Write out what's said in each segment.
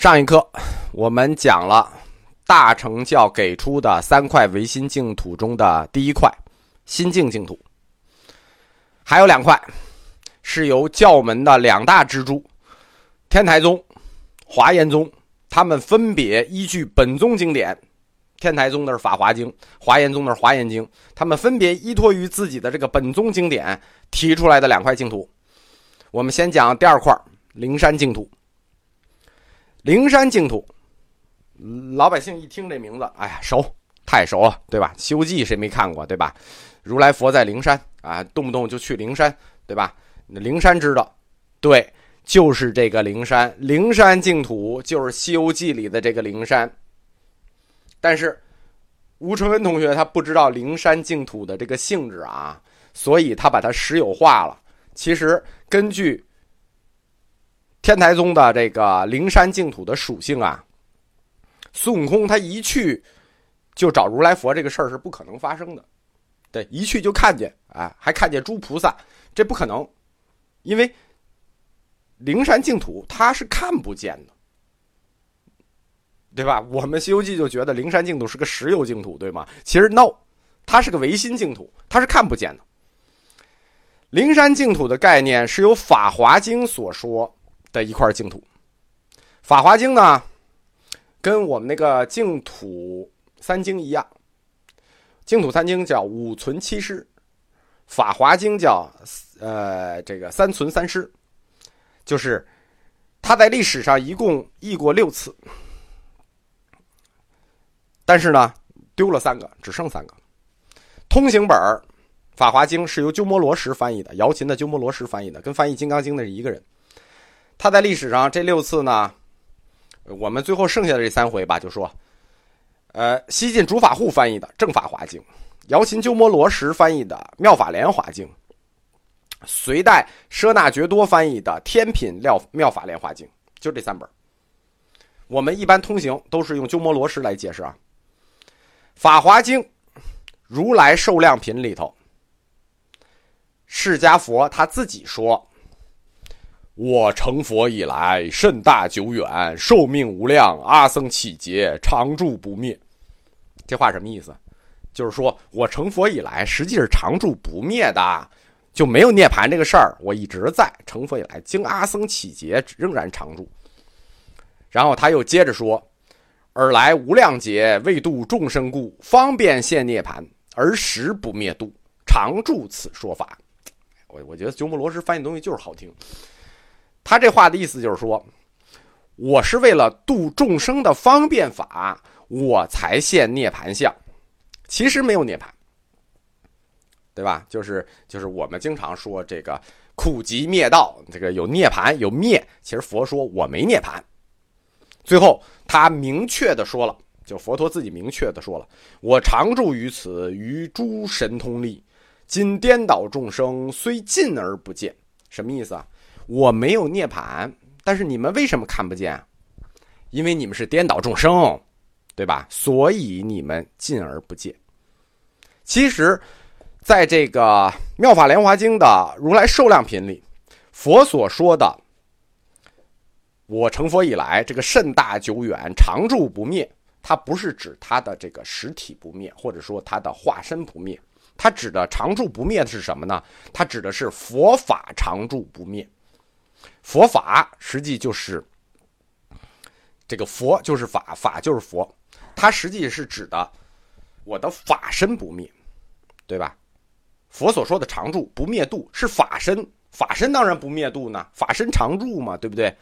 上一课我们讲了大乘教给出的三块唯心净土中的第一块心净净土，还有两块是由教门的两大支柱天台宗、华严宗，他们分别依据本宗经典，天台宗的是《法华经》，华严宗的是《华严经》，他们分别依托于自己的这个本宗经典提出来的两块净土。我们先讲第二块灵山净土。灵山净土，老百姓一听这名字，哎呀，熟，太熟了，对吧？《西游记》谁没看过，对吧？如来佛在灵山啊，动不动就去灵山，对吧？灵山知道，对，就是这个灵山，灵山净土就是《西游记》里的这个灵山。但是吴承恩同学他不知道灵山净土的这个性质啊，所以他把它实有化了。其实根据。天台宗的这个灵山净土的属性啊，孙悟空他一去就找如来佛这个事儿是不可能发生的，对，一去就看见啊，还看见诸菩萨，这不可能，因为灵山净土它是看不见的，对吧？我们《西游记》就觉得灵山净土是个实有净土，对吗？其实 no，它是个唯心净土，它是看不见的。灵山净土的概念是由《法华经》所说。的一块净土，《法华经》呢，跟我们那个净土三经一样，净土三经叫五存七失，《法华经》叫呃这个三存三失，就是它在历史上一共译过六次，但是呢丢了三个，只剩三个。通行本《法华经》是由鸠摩罗什翻译的，姚琴的鸠摩罗什翻译的，跟翻译《金刚经》的是一个人。他在历史上这六次呢，我们最后剩下的这三回吧，就说，呃，西晋竺法护翻译的《正法华经》，姚琴鸠摩罗什翻译的《妙法莲华经》，隋代舍那觉多翻译的《天品妙妙法莲华经》，就这三本。我们一般通行都是用鸠摩罗什来解释啊，《法华经》如来寿量品里头，释迦佛他自己说。我成佛以来，甚大久远，寿命无量，阿僧祇劫，常住不灭。这话什么意思？就是说我成佛以来，实际是常住不灭的，就没有涅槃这个事儿。我一直在成佛以来，经阿僧祇劫，仍然常住。然后他又接着说：“尔来无量劫，为度众生故，方便现涅槃，而时不灭度，常住此说法。”我我觉得鸠摩罗什翻译东西就是好听。他这话的意思就是说，我是为了度众生的方便法，我才现涅盘相。其实没有涅盘，对吧？就是就是我们经常说这个苦集灭道，这个有涅盘有灭。其实佛说我没涅盘。最后他明确的说了，就佛陀自己明确的说了，我常住于此，与诸神通力，今颠倒众生，虽近而不见。什么意思啊？我没有涅槃，但是你们为什么看不见？因为你们是颠倒众生，对吧？所以你们进而不见。其实，在这个《妙法莲华经》的如来寿量品里，佛所说的“我成佛以来，这个甚大久远，常住不灭”，它不是指它的这个实体不灭，或者说它的化身不灭，它指的常住不灭的是什么呢？它指的是佛法常住不灭。佛法实际就是这个佛就是法，法就是佛，它实际是指的我的法身不灭，对吧？佛所说的常住不灭度是法身，法身当然不灭度呢，法身常住嘛，对不对？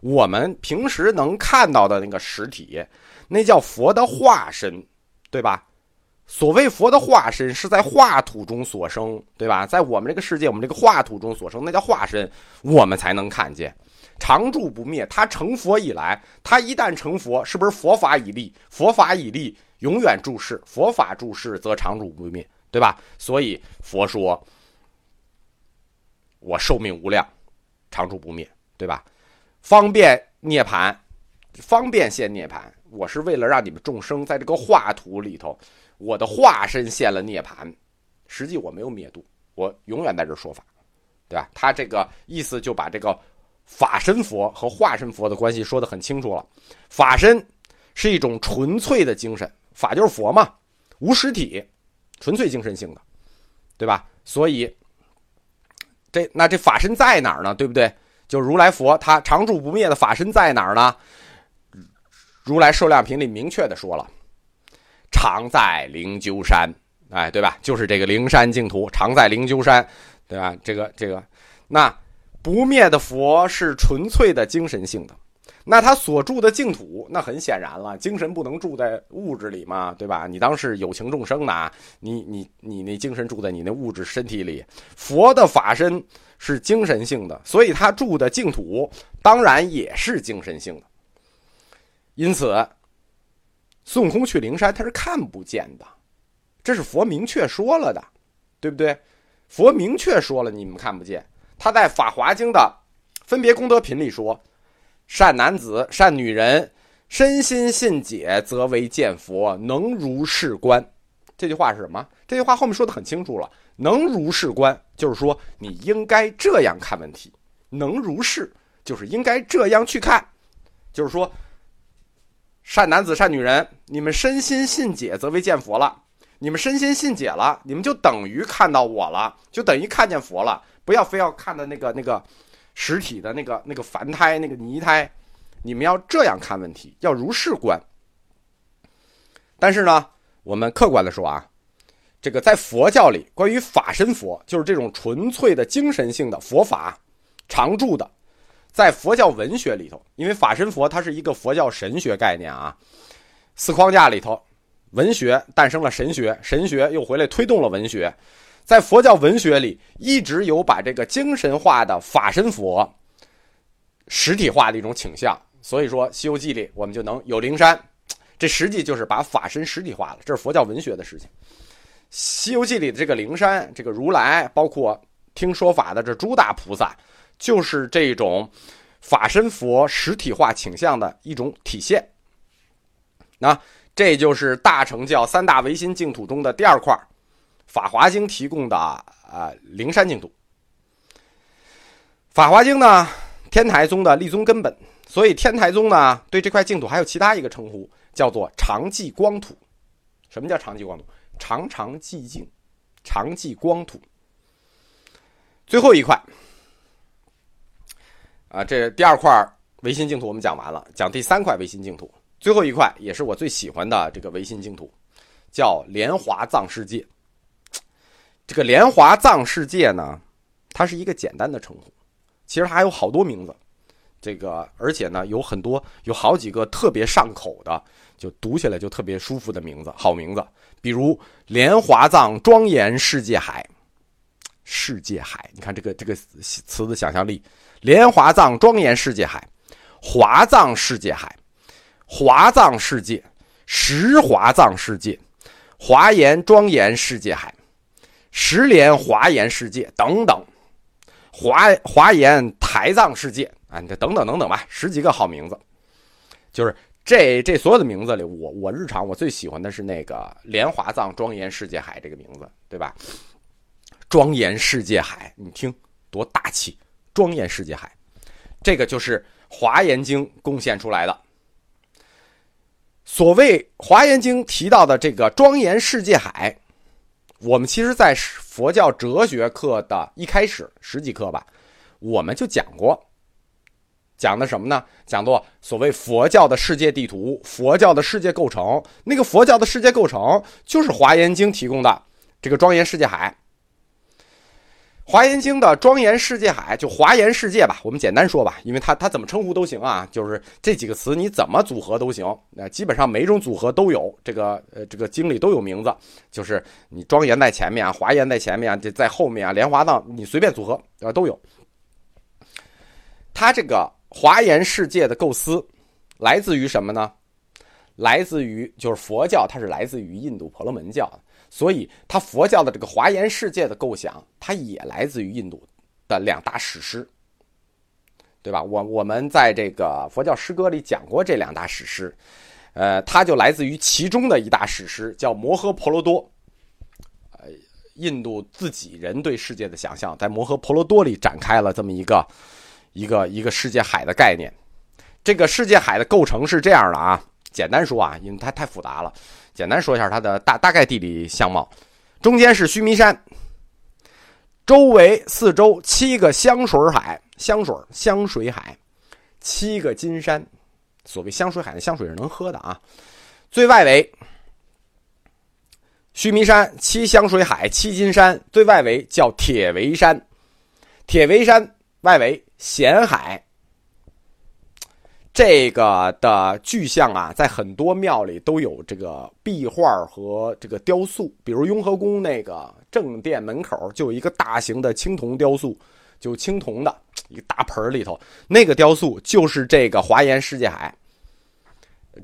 我们平时能看到的那个实体，那叫佛的化身，对吧？所谓佛的化身，是在化土中所生，对吧？在我们这个世界，我们这个化土中所生，那叫化身，我们才能看见，常住不灭。他成佛以来，他一旦成佛，是不是佛法已立？佛法已立，永远注世，佛法注世则常住不灭，对吧？所以佛说，我寿命无量，常住不灭，对吧？方便涅槃，方便现涅槃，我是为了让你们众生在这个化土里头。我的化身现了涅槃，实际我没有灭度，我永远在这说法，对吧？他这个意思就把这个法身佛和化身佛的关系说得很清楚了。法身是一种纯粹的精神，法就是佛嘛，无实体，纯粹精神性的，对吧？所以，这那这法身在哪儿呢？对不对？就如来佛他常住不灭的法身在哪儿呢？如来寿量品里明确的说了，常在灵鹫山，哎，对吧？就是这个灵山净土，常在灵鹫山，对吧？这个这个，那不灭的佛是纯粹的精神性的，那他所住的净土，那很显然了，精神不能住在物质里嘛，对吧？你当是有情众生呢，你你你那精神住在你那物质身体里，佛的法身是精神性的，所以他住的净土当然也是精神性的。因此，孙悟空去灵山他是看不见的，这是佛明确说了的，对不对？佛明确说了，你们看不见。他在《法华经》的分别功德品里说：“善男子、善女人，身心信解，则为见佛，能如是观。”这句话是什么？这句话后面说的很清楚了，“能如是观”就是说你应该这样看问题，“能如是”就是应该这样去看，就是说。善男子、善女人，你们身心信解，则为见佛了。你们身心信解了，你们就等于看到我了，就等于看见佛了。不要非要看的那个那个实体的那个那个凡胎、那个泥胎，你们要这样看问题，要如是观。但是呢，我们客观的说啊，这个在佛教里，关于法身佛，就是这种纯粹的精神性的佛法，常住的。在佛教文学里头，因为法身佛它是一个佛教神学概念啊，四框架里头，文学诞生了神学，神学又回来推动了文学，在佛教文学里一直有把这个精神化的法身佛实体化的一种倾向，所以说《西游记》里我们就能有灵山，这实际就是把法身实体化了，这是佛教文学的事情。《西游记》里的这个灵山，这个如来，包括听说法的这诸大菩萨。就是这种法身佛实体化倾向的一种体现。那这就是大乘教三大唯心净土中的第二块，《法华经》提供的啊灵山净土。《法华经》呢，天台宗的立宗根本，所以天台宗呢对这块净土还有其他一个称呼，叫做常寂光土。什么叫常寂光土？常常寂静，常寂光土。最后一块。啊，这第二块唯心净土我们讲完了，讲第三块唯心净土，最后一块也是我最喜欢的这个唯心净土，叫莲华藏世界。这个莲华藏世界呢，它是一个简单的称呼，其实它还有好多名字，这个而且呢有很多有好几个特别上口的，就读起来就特别舒服的名字，好名字，比如莲华藏庄严世界海，世界海，你看这个这个词的想象力。莲华藏庄严世界海，华藏世界海，华藏世界，十华藏世界，华严庄严世界海，十莲华严世界等等，华华严台藏世界啊，你这等等等等吧，十几个好名字，就是这这所有的名字里，我我日常我最喜欢的是那个莲华藏庄严世界海这个名字，对吧？庄严世界海，你听多大气！庄严世界海，这个就是《华严经》贡献出来的。所谓《华严经》提到的这个庄严世界海，我们其实在佛教哲学课的一开始十几课吧，我们就讲过，讲的什么呢？讲过所谓佛教的世界地图、佛教的世界构成。那个佛教的世界构成，就是《华严经》提供的这个庄严世界海。华严经的庄严世界海，就华严世界吧，我们简单说吧，因为它它怎么称呼都行啊，就是这几个词你怎么组合都行，那基本上每种组合都有这个呃这个经里都有名字，就是你庄严在前面啊，华严在前面啊，这在后面啊，莲华藏你随便组合啊都有。它这个华严世界的构思来自于什么呢？来自于就是佛教，它是来自于印度婆罗门教。所以，他佛教的这个华严世界的构想，它也来自于印度的两大史诗，对吧？我我们在这个佛教诗歌里讲过这两大史诗，呃，它就来自于其中的一大史诗，叫《摩诃婆罗多》。呃，印度自己人对世界的想象，在《摩诃婆罗多》里展开了这么一个一个一个世界海的概念。这个世界海的构成是这样的啊，简单说啊，因为它太复杂了，简单说一下它的大大概地理相貌。中间是须弥山，周围四周七个香水海，香水香水海，七个金山。所谓香水海的香水是能喝的啊。最外围，须弥山七香水海七金山，最外围叫铁围山，铁围山外围咸海。这个的具象啊，在很多庙里都有这个壁画和这个雕塑，比如雍和宫那个正殿门口就有一个大型的青铜雕塑，就青铜的一个大盆里头，那个雕塑就是这个华严世界海。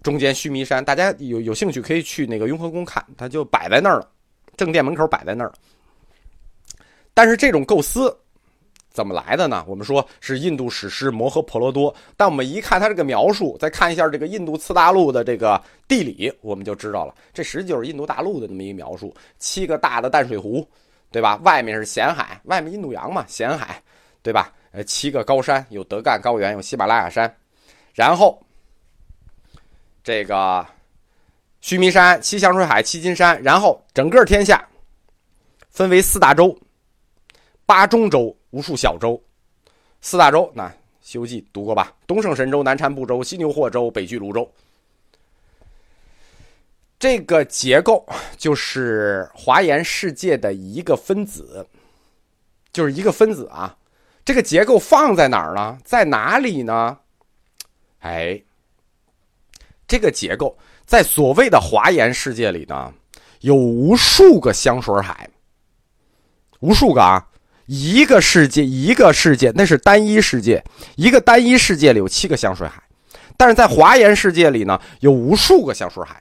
中间须弥山，大家有有兴趣可以去那个雍和宫看，它就摆在那儿了，正殿门口摆在那儿了。但是这种构思。怎么来的呢？我们说是印度史诗《摩诃婆罗多》，但我们一看它这个描述，再看一下这个印度次大陆的这个地理，我们就知道了，这实际就是印度大陆的那么一个描述：七个大的淡水湖，对吧？外面是咸海，外面印度洋嘛，咸海，对吧？呃，七个高山，有德干高原，有喜马拉雅山，然后这个须弥山、七香水海、七金山，然后整个天下分为四大洲、八中洲。无数小洲，四大洲，那《西游记》读过吧？东胜神州、南禅部洲、西牛贺洲、北俱泸州。这个结构就是华严世界的一个分子，就是一个分子啊。这个结构放在哪儿呢？在哪里呢？哎，这个结构在所谓的华严世界里呢，有无数个香水海，无数个啊。一个世界，一个世界，那是单一世界。一个单一世界里有七个香水海，但是在华严世界里呢，有无数个香水海。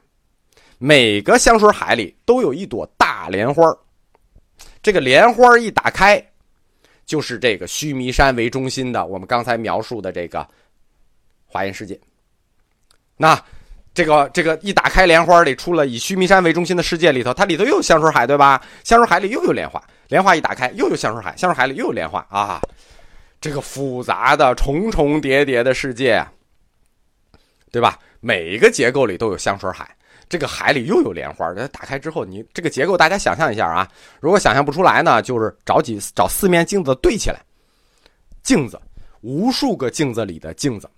每个香水海里都有一朵大莲花这个莲花一打开，就是这个须弥山为中心的我们刚才描述的这个华严世界。那这个这个一打开莲花里，出了以须弥山为中心的世界里头，它里头又有香水海，对吧？香水海里又有莲花。莲花一打开，又有香水海，香水海里又有莲花啊！这个复杂的重重叠叠的世界，对吧？每一个结构里都有香水海，这个海里又有莲花。它打开之后，你这个结构大家想象一下啊！如果想象不出来呢，就是找几找四面镜子对起来，镜子，无数个镜子里的镜子，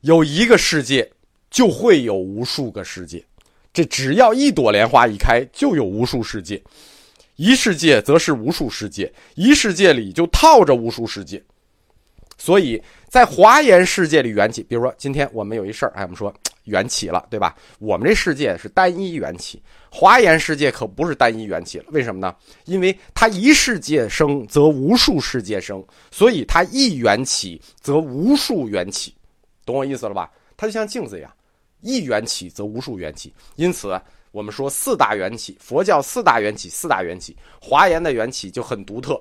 有一个世界就会有无数个世界。这只要一朵莲花一开，就有无数世界。一世界则是无数世界，一世界里就套着无数世界，所以在华严世界里缘起。比如说，今天我们有一事儿，哎，我们说缘起了，对吧？我们这世界是单一缘起，华严世界可不是单一缘起了。为什么呢？因为它一世界生，则无数世界生，所以它一缘起，则无数缘起，懂我意思了吧？它就像镜子一样，一缘起则无数缘起，因此。我们说四大缘起，佛教四大缘起，四大缘起，华严的缘起就很独特，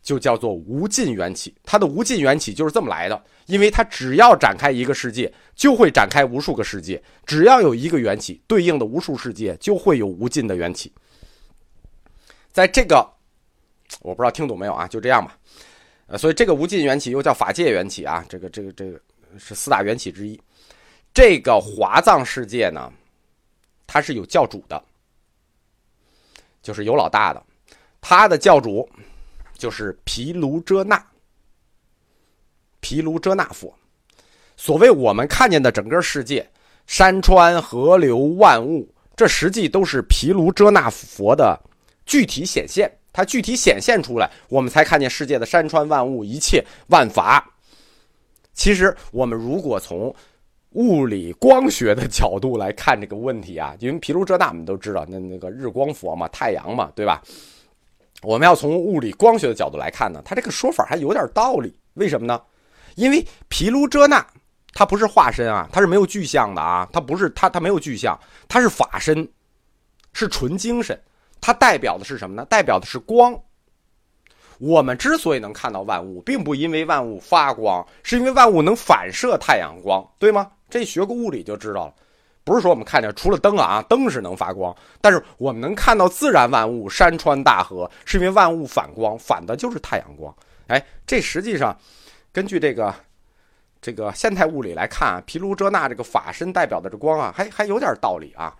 就叫做无尽缘起。它的无尽缘起就是这么来的，因为它只要展开一个世界，就会展开无数个世界；只要有一个缘起，对应的无数世界就会有无尽的缘起。在这个，我不知道听懂没有啊？就这样吧。呃，所以这个无尽缘起又叫法界缘起啊，这个这个这个是四大缘起之一。这个华藏世界呢？它是有教主的，就是有老大的，他的教主就是毗卢遮那，毗卢遮那佛。所谓我们看见的整个世界，山川河流万物，这实际都是毗卢遮那佛的具体显现。它具体显现出来，我们才看见世界的山川万物，一切万法。其实我们如果从物理光学的角度来看这个问题啊，因为毗卢遮那我们都知道，那那个日光佛嘛，太阳嘛，对吧？我们要从物理光学的角度来看呢，他这个说法还有点道理。为什么呢？因为毗卢遮那它不是化身啊，它是没有具象的啊，它不是它它没有具象，它是法身，是纯精神，它代表的是什么呢？代表的是光。我们之所以能看到万物，并不因为万物发光，是因为万物能反射太阳光，对吗？这学过物理就知道了，不是说我们看见除了灯啊，灯是能发光，但是我们能看到自然万物、山川大河，是因为万物反光，反的就是太阳光。哎，这实际上根据这个这个现代物理来看啊，毗卢遮那这个法身代表的这光啊，还还有点道理啊。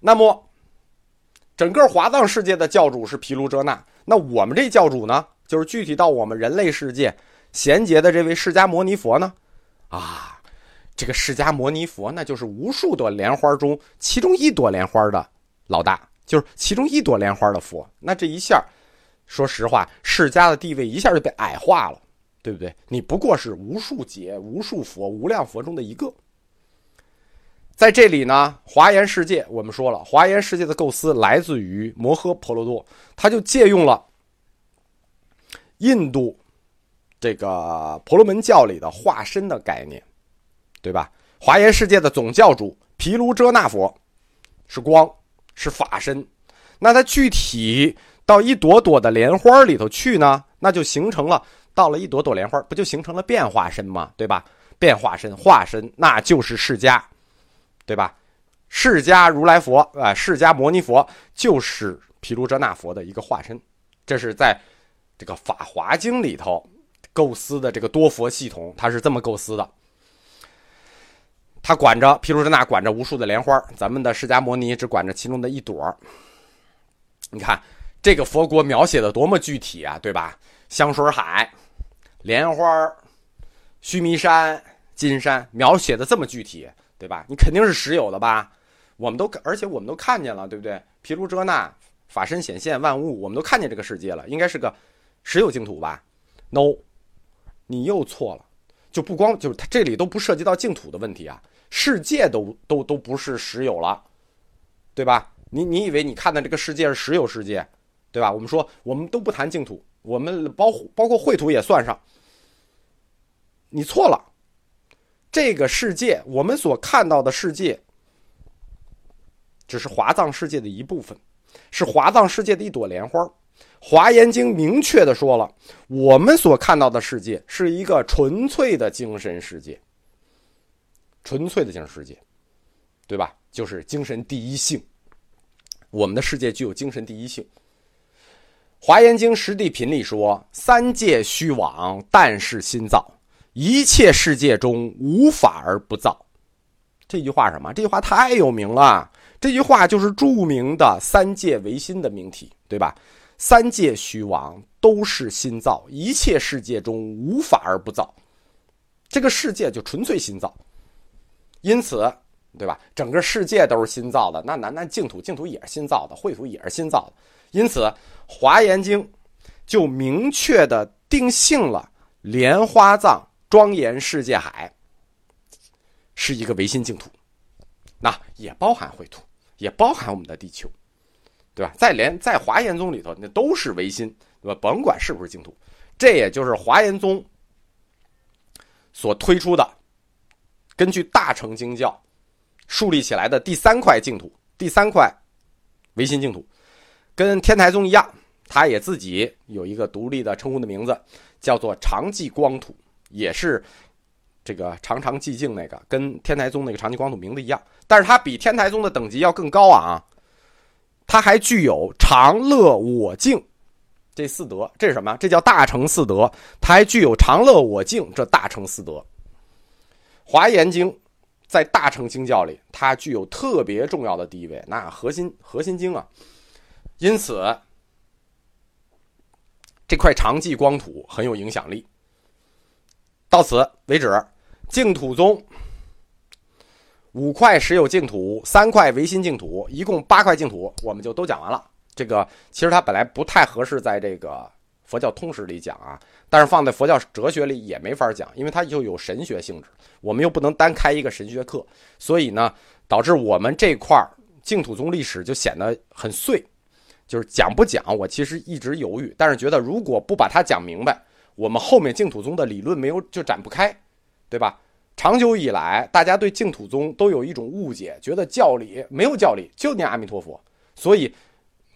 那么，整个华藏世界的教主是毗卢遮那，那我们这教主呢，就是具体到我们人类世界贤劫的这位释迦牟尼佛呢，啊，这个释迦牟尼佛那就是无数朵莲花中其中一朵莲花的老大，就是其中一朵莲花的佛。那这一下，说实话，释迦的地位一下就被矮化了，对不对？你不过是无数劫、无数佛、无量佛中的一个。在这里呢，华严世界我们说了，华严世界的构思来自于摩诃婆罗多，他就借用了印度这个婆罗门教里的化身的概念，对吧？华严世界的总教主毗卢遮那佛是光，是法身，那它具体到一朵朵的莲花里头去呢，那就形成了到了一朵朵莲花，不就形成了变化身吗？对吧？变化身化身，那就是释迦。对吧？释迦如来佛啊，释迦摩尼佛就是毗卢遮那佛的一个化身。这是在这个《法华经》里头构思的这个多佛系统，它是这么构思的。他管着毗卢遮那，管着无数的莲花，咱们的释迦牟尼只管着其中的一朵。你看这个佛国描写的多么具体啊，对吧？香水海、莲花、须弥山、金山，描写的这么具体。对吧？你肯定是实有的吧？我们都而且我们都看见了，对不对？毗卢遮那法身显现万物，我们都看见这个世界了，应该是个实有净土吧？No，你又错了。就不光就是它这里都不涉及到净土的问题啊，世界都都都不是实有了，对吧？你你以为你看的这个世界是实有世界，对吧？我们说我们都不谈净土，我们包包括秽土也算上，你错了。这个世界，我们所看到的世界，只是华藏世界的一部分，是华藏世界的一朵莲花。华严经明确的说了，我们所看到的世界是一个纯粹的精神世界，纯粹的精神世界，对吧？就是精神第一性。我们的世界具有精神第一性。华严经实地品里说：“三界虚妄，但是心造。”一切世界中无法而不造，这句话什么？这句话太有名了。这句话就是著名的三界唯心的命题，对吧？三界虚妄都是心造，一切世界中无法而不造。这个世界就纯粹心造，因此，对吧？整个世界都是心造的。那那那净土，净土也是心造的，秽土也是心造的。因此，《华严经》就明确的定性了莲花藏。庄严世界海是一个唯心净土，那也包含秽土，也包含我们的地球，对吧？在连在华严宗里头，那都是唯心，对吧？甭管是不是净土，这也就是华严宗所推出的，根据大乘经教树立起来的第三块净土，第三块唯心净土，跟天台宗一样，它也自己有一个独立的称呼的名字，叫做常寂光土。也是这个常常寂静那个，跟天台宗那个常寂光土名字一样，但是它比天台宗的等级要更高啊！它还具有常乐我净这四德，这是什么？这叫大乘四德。它还具有常乐我净这大乘四德。华严经在大乘经教里，它具有特别重要的地位，那核心核心经啊。因此，这块常寂光土很有影响力。到此为止，净土宗五块实有净土，三块唯心净土，一共八块净土，我们就都讲完了。这个其实它本来不太合适在这个佛教通史里讲啊，但是放在佛教哲学里也没法讲，因为它就有神学性质，我们又不能单开一个神学课，所以呢，导致我们这块净土宗历史就显得很碎，就是讲不讲，我其实一直犹豫，但是觉得如果不把它讲明白。我们后面净土宗的理论没有就展不开，对吧？长久以来，大家对净土宗都有一种误解，觉得教理没有教理，就念阿弥陀佛。所以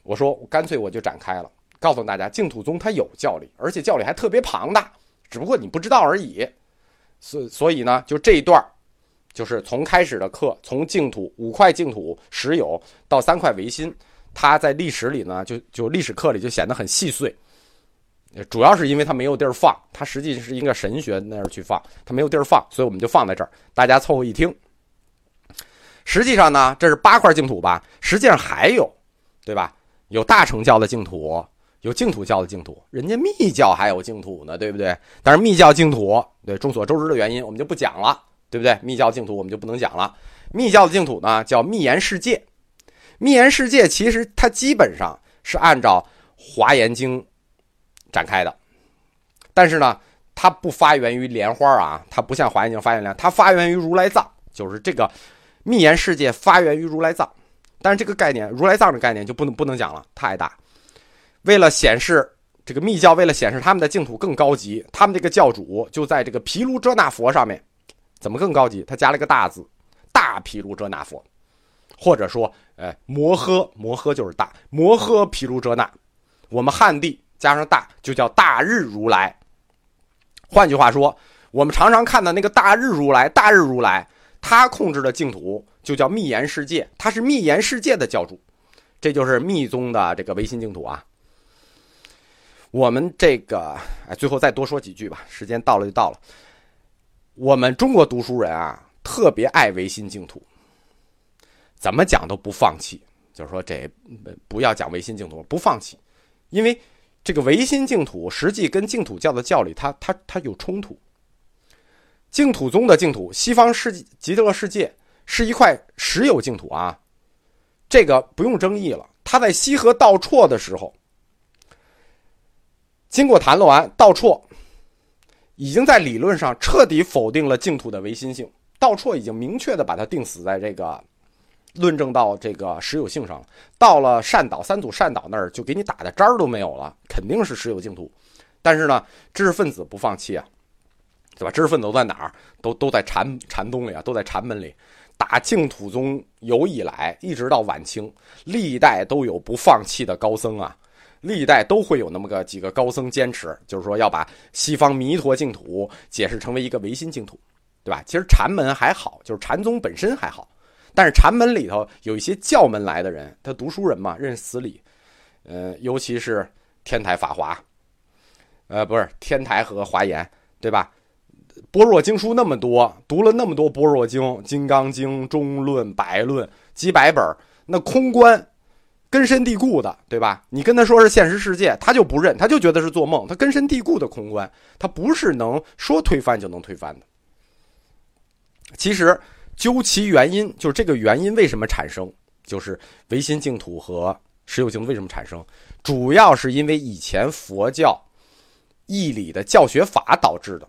我说，干脆我就展开了，告诉大家，净土宗它有教理，而且教理还特别庞大，只不过你不知道而已。所所以呢，就这一段就是从开始的课，从净土五块净土实有到三块唯心，它在历史里呢，就就历史课里就显得很细碎。主要是因为它没有地儿放，它实际是一个神学那儿去放，它没有地儿放，所以我们就放在这儿，大家凑合一听。实际上呢，这是八块净土吧？实际上还有，对吧？有大乘教的净土，有净土教的净土，人家密教还有净土呢，对不对？但是密教净土，对众所周知的原因，我们就不讲了，对不对？密教净土我们就不能讲了。密教的净土呢，叫密言世界。密言世界其实它基本上是按照《华严经》展开的，但是呢，它不发源于莲花啊，它不像《华严经》发源莲，它发源于如来藏，就是这个密言世界发源于如来藏。但是这个概念，如来藏的概念就不能不能讲了，太大。为了显示这个密教，为了显示他们的净土更高级，他们这个教主就在这个毗卢遮那佛上面，怎么更高级？他加了个大字，大毗卢遮那佛，或者说，呃，摩诃摩诃就是大摩诃毗卢遮那，我们汉地加上大就叫大日如来。换句话说，我们常常看到那个大日如来，大日如来他控制的净土就叫密言世界，他是密言世界的教主，这就是密宗的这个唯心净土啊。我们这个，哎，最后再多说几句吧，时间到了就到了。我们中国读书人啊，特别爱唯心净土，怎么讲都不放弃。就是说，这不要讲唯心净土，不放弃，因为这个唯心净土实际跟净土教的教理，它它它有冲突。净土宗的净土，西方世极乐世界是一块实有净土啊，这个不用争议了。他在西河道绰的时候。经过谈论完，道绰已经在理论上彻底否定了净土的唯心性。道绰已经明确的把它定死在这个论证到这个实有性上了。到了善导三祖善导那儿，就给你打的渣儿都没有了，肯定是实有净土。但是呢，知识分子不放弃啊，对吧？知识分子都在哪儿？都都在禅禅宗里啊，都在禅门里。打净土宗有以来，一直到晚清，历代都有不放弃的高僧啊。历代都会有那么个几个高僧坚持，就是说要把西方弥陀净土解释成为一个唯心净土，对吧？其实禅门还好，就是禅宗本身还好，但是禅门里头有一些教门来的人，他读书人嘛，认死理，呃，尤其是天台法华，呃，不是天台和华严，对吧？般若经书那么多，读了那么多般若经、金刚经、中论、百论几百本，那空观。根深蒂固的，对吧？你跟他说是现实世界，他就不认，他就觉得是做梦。他根深蒂固的空观，他不是能说推翻就能推翻的。其实究其原因，就是这个原因为什么产生，就是唯心净土和实有净土为什么产生，主要是因为以前佛教义理的教学法导致的。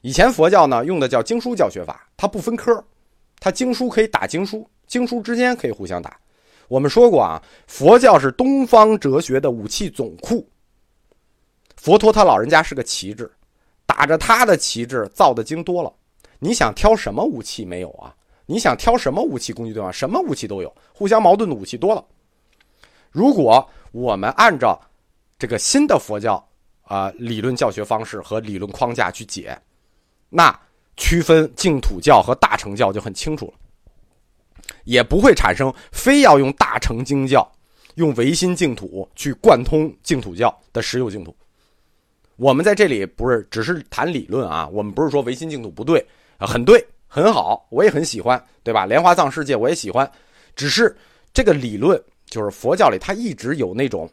以前佛教呢用的叫经书教学法，它不分科，它经书可以打经书，经书之间可以互相打。我们说过啊，佛教是东方哲学的武器总库。佛陀他老人家是个旗帜，打着他的旗帜造的经多了。你想挑什么武器没有啊？你想挑什么武器攻击对方？什么武器都有，互相矛盾的武器多了。如果我们按照这个新的佛教啊理论教学方式和理论框架去解，那区分净土教和大乘教就很清楚了。也不会产生非要用大乘经教、用唯心净土去贯通净土教的实有净土。我们在这里不是只是谈理论啊，我们不是说唯心净土不对啊，很对，很好，我也很喜欢，对吧？莲花藏世界我也喜欢，只是这个理论就是佛教里它一直有那种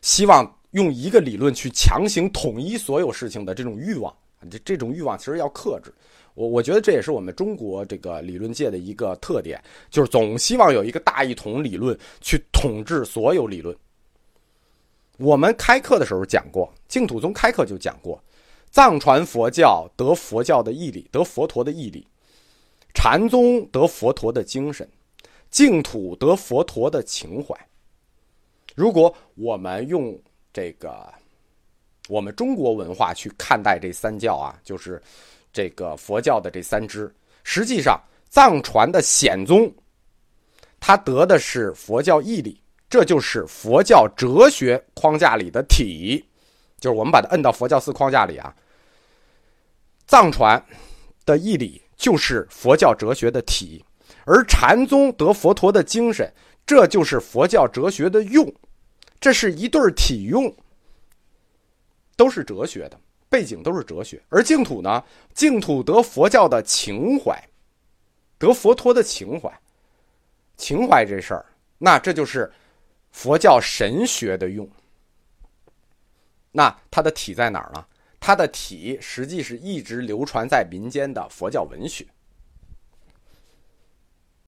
希望用一个理论去强行统一所有事情的这种欲望，这这种欲望其实要克制。我我觉得这也是我们中国这个理论界的一个特点，就是总希望有一个大一统理论去统治所有理论。我们开课的时候讲过，净土宗开课就讲过，藏传佛教得佛教的义理，得佛陀的义理；禅宗得佛陀的精神，净土得佛陀的情怀。如果我们用这个我们中国文化去看待这三教啊，就是。这个佛教的这三支，实际上藏传的显宗，他得的是佛教义理，这就是佛教哲学框架里的体，就是我们把它摁到佛教四框架里啊。藏传的义理就是佛教哲学的体，而禅宗得佛陀的精神，这就是佛教哲学的用，这是一对体用，都是哲学的背景，都是哲学。而净土呢，净土得佛教的情怀，得佛陀的情怀，情怀这事儿，那这就是佛教神学的用。那它的体在哪儿呢？它的体实际是一直流传在民间的佛教文学。